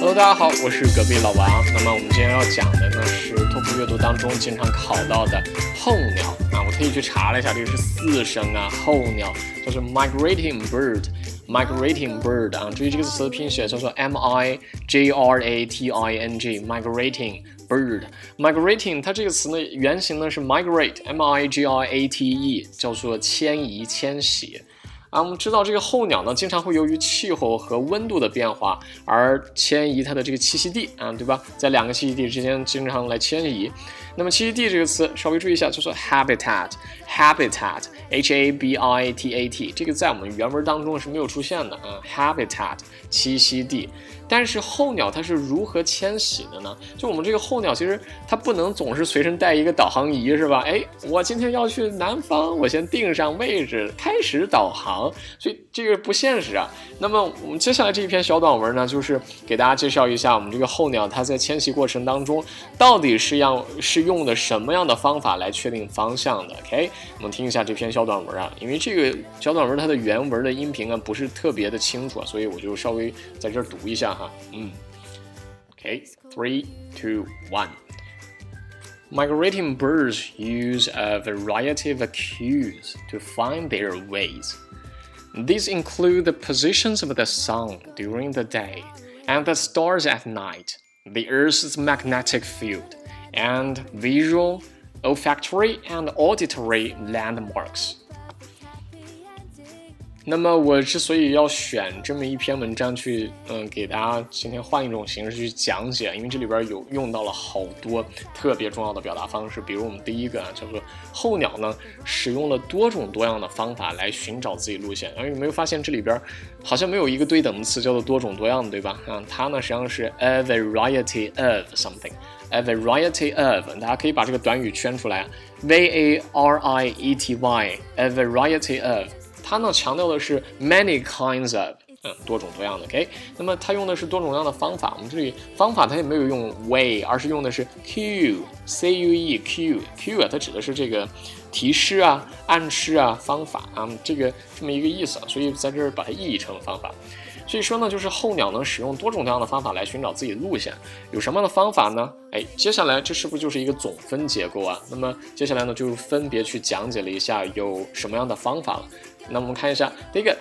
Hello，大家好，我是隔壁老王。那么我们今天要讲的呢是托福阅读当中经常考到的候鸟啊，我特意去查了一下，这个是四声啊，候鸟叫做 migrating bird，migrating bird 啊，注意这个词的拼写叫做 m i g r a t i n g，migrating bird，migrating 它这个词呢原型呢是 migrate，m i g r a t e，叫做迁移、迁徙。啊，我们知道这个候鸟呢，经常会由于气候和温度的变化而迁移它的这个栖息地啊，对吧？在两个栖息地之间经常来迁移。那么栖息地这个词稍微注意一下，就说 habitat，habitat，h a b i t a t，这个在我们原文当中是没有出现的啊，habitat，栖息地。但是候鸟它是如何迁徙的呢？就我们这个候鸟，其实它不能总是随身带一个导航仪，是吧？哎，我今天要去南方，我先定上位置，开始导航，所以这个不现实啊。那么我们接下来这一篇小短文呢，就是给大家介绍一下我们这个候鸟它在迁徙过程当中到底是要是用的什么样的方法来确定方向的。OK，我们听一下这篇小短文啊，因为这个小短文它的原文的音频啊不是特别的清楚，所以我就稍微在这儿读一下。哈。嗯，OK，three, two, one. Migrating birds use a variety of cues to find their ways. These include the positions of the sun during the day and the stars at night, the Earth's magnetic field, and visual, olfactory, and auditory landmarks. 那么我之所以要选这么一篇文章去，嗯，给大家今天换一种形式去讲解，因为这里边有用到了好多特别重要的表达方式。比如我们第一个啊，叫做候鸟呢，使用了多种多样的方法来寻找自己路线。而有没有发现这里边好像没有一个对等的词叫做多种多样，对吧？啊，它呢实际上是 a variety of something，a variety of，大家可以把这个短语圈出来，v a r i e t y，a variety of。它呢强调的是 many kinds of，嗯，多种多样的，OK。那么它用的是多种多样的方法，我们这里方法它也没有用 way，而是用的是 cue，c u e cue，cue 啊，它指的是这个提示啊、暗示啊、方法啊，这个这么一个意思啊，所以在这儿把它意译成了方法。所以说呢，就是候鸟能使用多种多样的方法来寻找自己的路线，有什么样的方法呢？哎，接下来这是不是就是一个总分结构啊？那么接下来呢，就分别去讲解了一下有什么样的方法了。那我们看一下第一个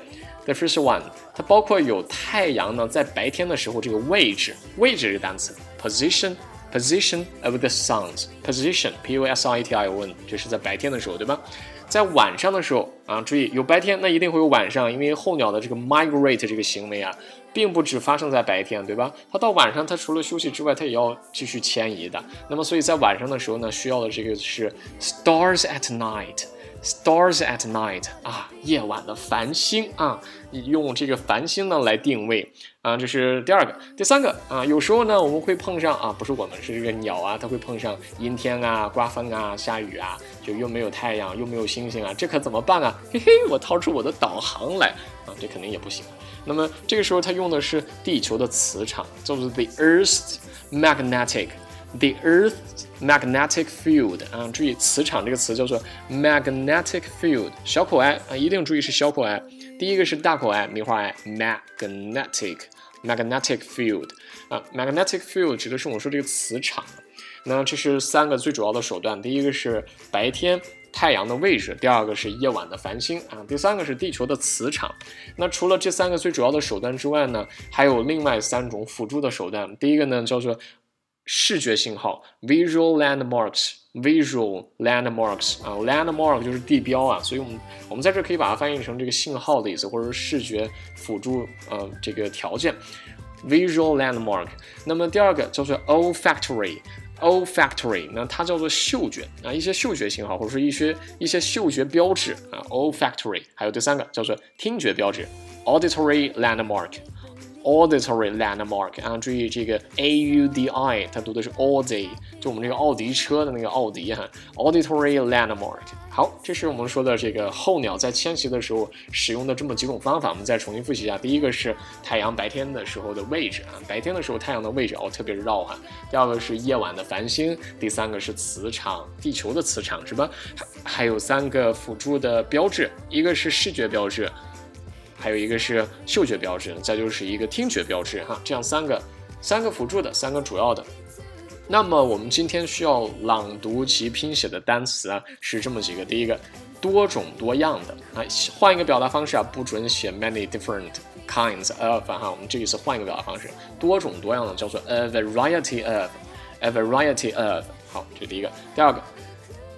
，the first one，它包括有太阳呢在白天的时候这个位置，位置这个单词，position，position of the suns，position，p u s i t i o n，这是在白天的时候，对吧？在晚上的时候啊，注意有白天，那一定会有晚上，因为候鸟的这个 migrate 这个行为啊，并不只发生在白天，对吧？它到晚上，它除了休息之外，它也要继续迁移的。那么，所以在晚上的时候呢，需要的这个是 stars at night。Stars at night 啊，夜晚的繁星啊，用这个繁星呢来定位啊，这是第二个。第三个啊，有时候呢我们会碰上啊，不是我们是这个鸟啊，它会碰上阴天啊、刮风啊、下雨啊，就又没有太阳又没有星星啊，这可怎么办啊？嘿嘿，我掏出我的导航来啊，这肯定也不行。那么这个时候它用的是地球的磁场，叫做 the Earth's The Earth。magnetic field 啊，注意磁场这个词叫做 magnetic field，小口 i 啊，一定注意是小口 i。第一个是大口 i，梅花 i，magnetic magnetic field 啊，magnetic field 指的是我们说这个磁场。那这是三个最主要的手段，第一个是白天太阳的位置，第二个是夜晚的繁星啊，第三个是地球的磁场。那除了这三个最主要的手段之外呢，还有另外三种辅助的手段。第一个呢叫做视觉信号，visual landmarks，visual landmarks 啊，landmark 就是地标啊，所以我们我们在这可以把它翻译成这个信号的意思，或者是视觉辅助呃这个条件，visual landmark。那么第二个叫做 olfactory，olfactory，那它叫做嗅觉啊，一些嗅觉信号或者说一些一些嗅觉标志啊，olfactory。还有第三个叫做听觉标志，auditory landmark。Auditory landmark 啊，注意这个 A U D I，它读的是 Audi，就我们这个奥迪车的那个奥迪哈。Auditory landmark，好，这是我们说的这个候鸟在迁徙的时候使用的这么几种方法，我们再重新复习一下。第一个是太阳白天的时候的位置啊，白天的时候太阳的位置哦特别绕哈。第二个是夜晚的繁星，第三个是磁场，地球的磁场是吧？还有三个辅助的标志，一个是视觉标志。还有一个是嗅觉标志，再就是一个听觉标志哈，这样三个三个辅助的，三个主要的。那么我们今天需要朗读及拼写的单词啊，是这么几个。第一个，多种多样的啊，换一个表达方式啊，不准写 many different kinds of 哈，我们这一次换一个表达方式，多种多样的叫做 a variety of，a variety of。好，这是第一个。第二个，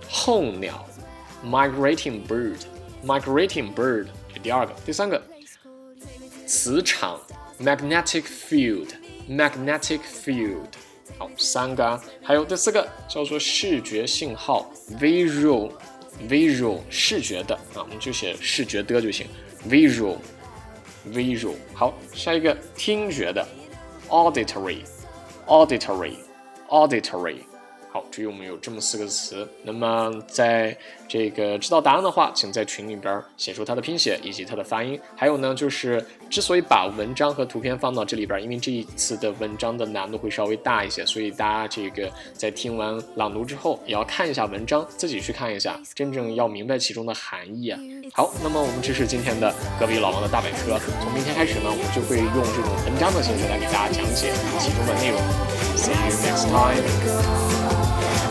候鸟，migrating bird，migrating bird，这第二个。第三个，磁场，magnetic field，magnetic field。好，三个，还有第四个叫做视觉信号，visual，visual，视觉的啊，我们就写视觉的就行，visual，visual。好，下一个听觉的，auditory，auditory，auditory。好，至于我们有这么四个词，那么在这个知道答案的话，请在群里边写出它的拼写以及它的发音。还有呢，就是之所以把文章和图片放到这里边，因为这一次的文章的难度会稍微大一些，所以大家这个在听完朗读之后，也要看一下文章，自己去看一下，真正要明白其中的含义啊。好，那么我们这是今天的隔壁老王的大百科。从明天开始呢，我们就会用这种文章的形式来给大家讲解其中的内容。See you next time.